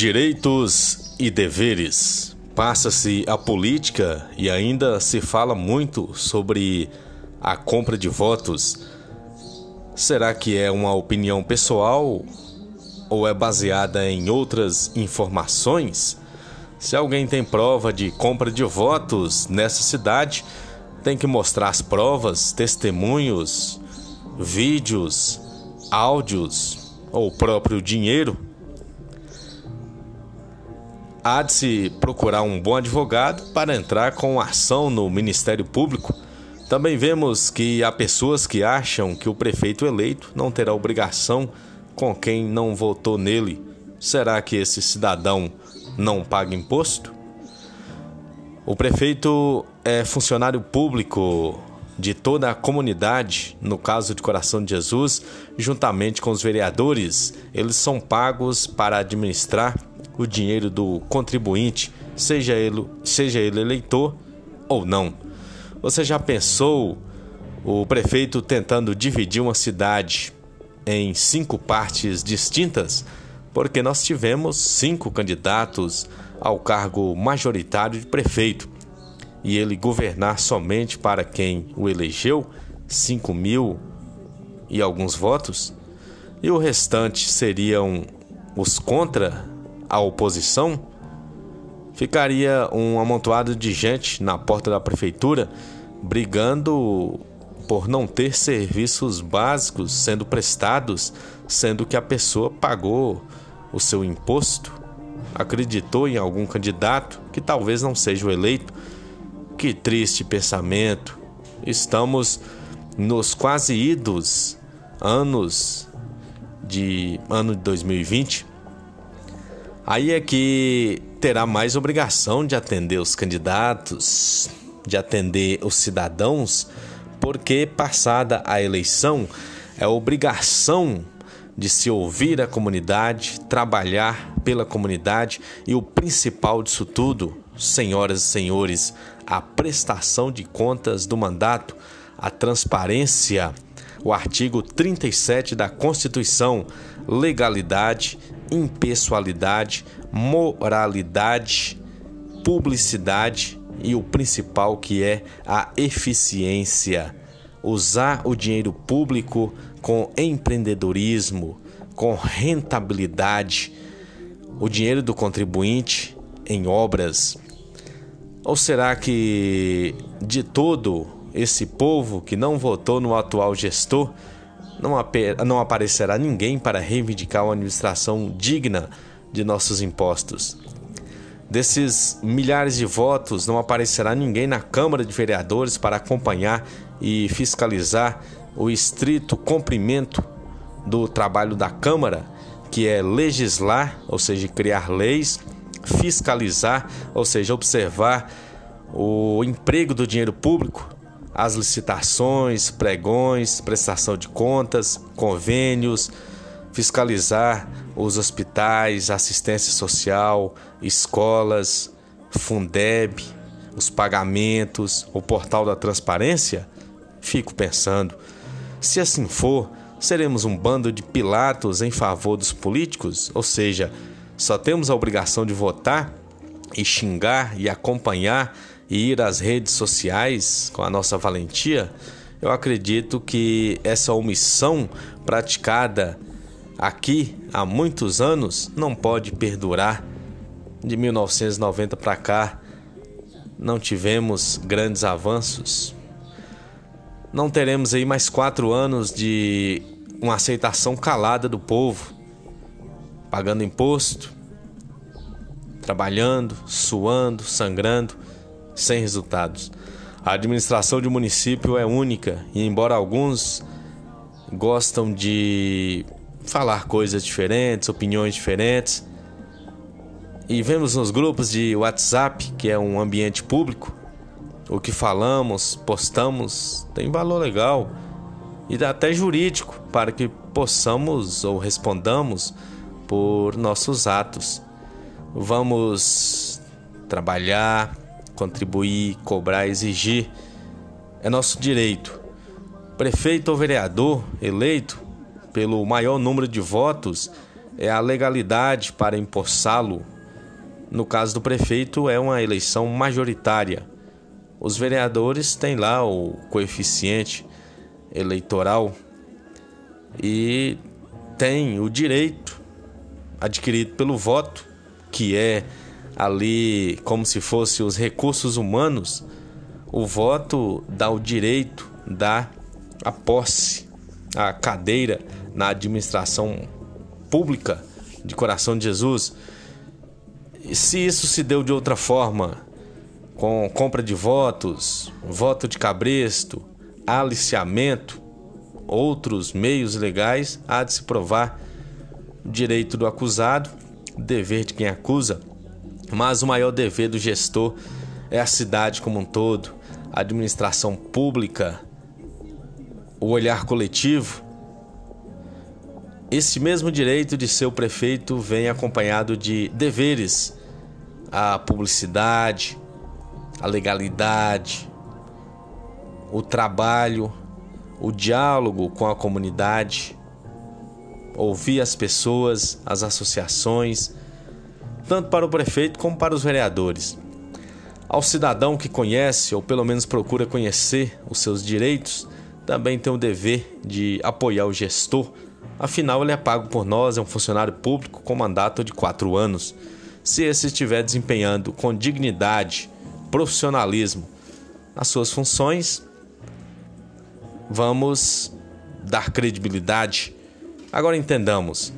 Direitos e deveres. Passa-se a política e ainda se fala muito sobre a compra de votos. Será que é uma opinião pessoal ou é baseada em outras informações? Se alguém tem prova de compra de votos nessa cidade, tem que mostrar as provas, testemunhos, vídeos, áudios ou próprio dinheiro há de se procurar um bom advogado para entrar com ação no Ministério Público. Também vemos que há pessoas que acham que o prefeito eleito não terá obrigação com quem não votou nele. Será que esse cidadão não paga imposto? O prefeito é funcionário público de toda a comunidade, no caso de Coração de Jesus, juntamente com os vereadores. Eles são pagos para administrar o dinheiro do contribuinte, seja ele, seja ele eleitor ou não. Você já pensou o prefeito tentando dividir uma cidade em cinco partes distintas? Porque nós tivemos cinco candidatos ao cargo majoritário de prefeito e ele governar somente para quem o elegeu, 5 mil e alguns votos, e o restante seriam os contra a oposição, ficaria um amontoado de gente na porta da prefeitura brigando por não ter serviços básicos sendo prestados, sendo que a pessoa pagou o seu imposto, acreditou em algum candidato que talvez não seja o eleito que triste pensamento. Estamos nos quase idos anos de ano de 2020. Aí é que terá mais obrigação de atender os candidatos, de atender os cidadãos, porque passada a eleição é obrigação de se ouvir a comunidade, trabalhar pela comunidade e o principal disso tudo, senhoras e senhores, a prestação de contas do mandato, a transparência, o artigo 37 da Constituição, legalidade, impessoalidade, moralidade, publicidade e o principal que é a eficiência. Usar o dinheiro público com empreendedorismo, com rentabilidade, o dinheiro do contribuinte em obras. Ou será que de todo esse povo que não votou no atual gestor, não, não aparecerá ninguém para reivindicar uma administração digna de nossos impostos? Desses milhares de votos, não aparecerá ninguém na Câmara de Vereadores para acompanhar e fiscalizar o estrito cumprimento do trabalho da Câmara, que é legislar, ou seja, criar leis fiscalizar, ou seja, observar o emprego do dinheiro público, as licitações, pregões, prestação de contas, convênios, fiscalizar os hospitais, assistência social, escolas, Fundeb, os pagamentos, o portal da transparência? Fico pensando, se assim for, seremos um bando de Pilatos em favor dos políticos, ou seja, só temos a obrigação de votar e xingar e acompanhar e ir às redes sociais com a nossa valentia, eu acredito que essa omissão praticada aqui há muitos anos não pode perdurar. De 1990 para cá, não tivemos grandes avanços. Não teremos aí mais quatro anos de uma aceitação calada do povo pagando imposto, trabalhando, suando, sangrando, sem resultados. A administração de um município é única e, embora alguns gostam de falar coisas diferentes, opiniões diferentes, e vemos nos grupos de WhatsApp, que é um ambiente público, o que falamos, postamos, tem valor legal e até jurídico para que possamos ou respondamos por nossos atos. Vamos trabalhar, contribuir, cobrar, exigir. É nosso direito. Prefeito ou vereador eleito pelo maior número de votos é a legalidade para empossá-lo. No caso do prefeito, é uma eleição majoritária. Os vereadores têm lá o coeficiente eleitoral e têm o direito adquirido pelo voto, que é ali como se fosse os recursos humanos. O voto dá o direito, dá a posse, a cadeira na administração pública de Coração de Jesus. E se isso se deu de outra forma, com compra de votos, voto de cabresto, aliciamento, outros meios legais, há de se provar direito do acusado, dever de quem acusa, mas o maior dever do gestor é a cidade como um todo, a administração pública, o olhar coletivo. Esse mesmo direito de ser o prefeito vem acompanhado de deveres, a publicidade, a legalidade, o trabalho, o diálogo com a comunidade, ouvir as pessoas, as associações, tanto para o prefeito como para os vereadores. Ao cidadão que conhece ou pelo menos procura conhecer os seus direitos, também tem o dever de apoiar o gestor, afinal, ele é pago por nós, é um funcionário público com mandato de quatro anos. Se esse estiver desempenhando com dignidade profissionalismo as suas funções, vamos dar credibilidade. Agora entendamos: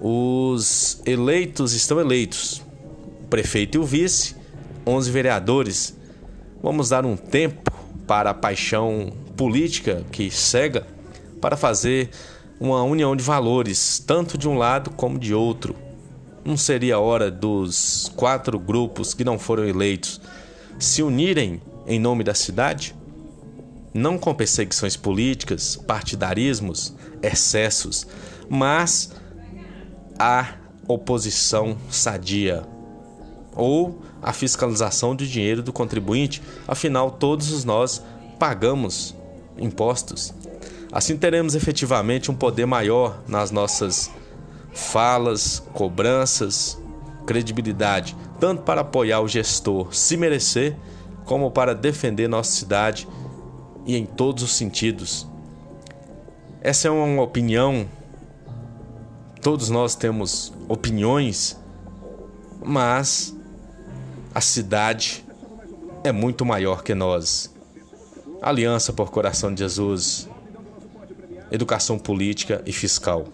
os eleitos estão eleitos, prefeito e o vice, 11 vereadores. Vamos dar um tempo para a paixão política que cega para fazer uma união de valores, tanto de um lado como de outro. Não seria hora dos quatro grupos que não foram eleitos se unirem em nome da cidade? Não com perseguições políticas, partidarismos, excessos, mas a oposição sadia ou a fiscalização do dinheiro do contribuinte, afinal todos nós pagamos impostos. Assim teremos efetivamente um poder maior nas nossas falas, cobranças, credibilidade, tanto para apoiar o gestor se merecer, como para defender nossa cidade e em todos os sentidos. Essa é uma opinião. Todos nós temos opiniões, mas a cidade é muito maior que nós. Aliança por Coração de Jesus, educação política e fiscal.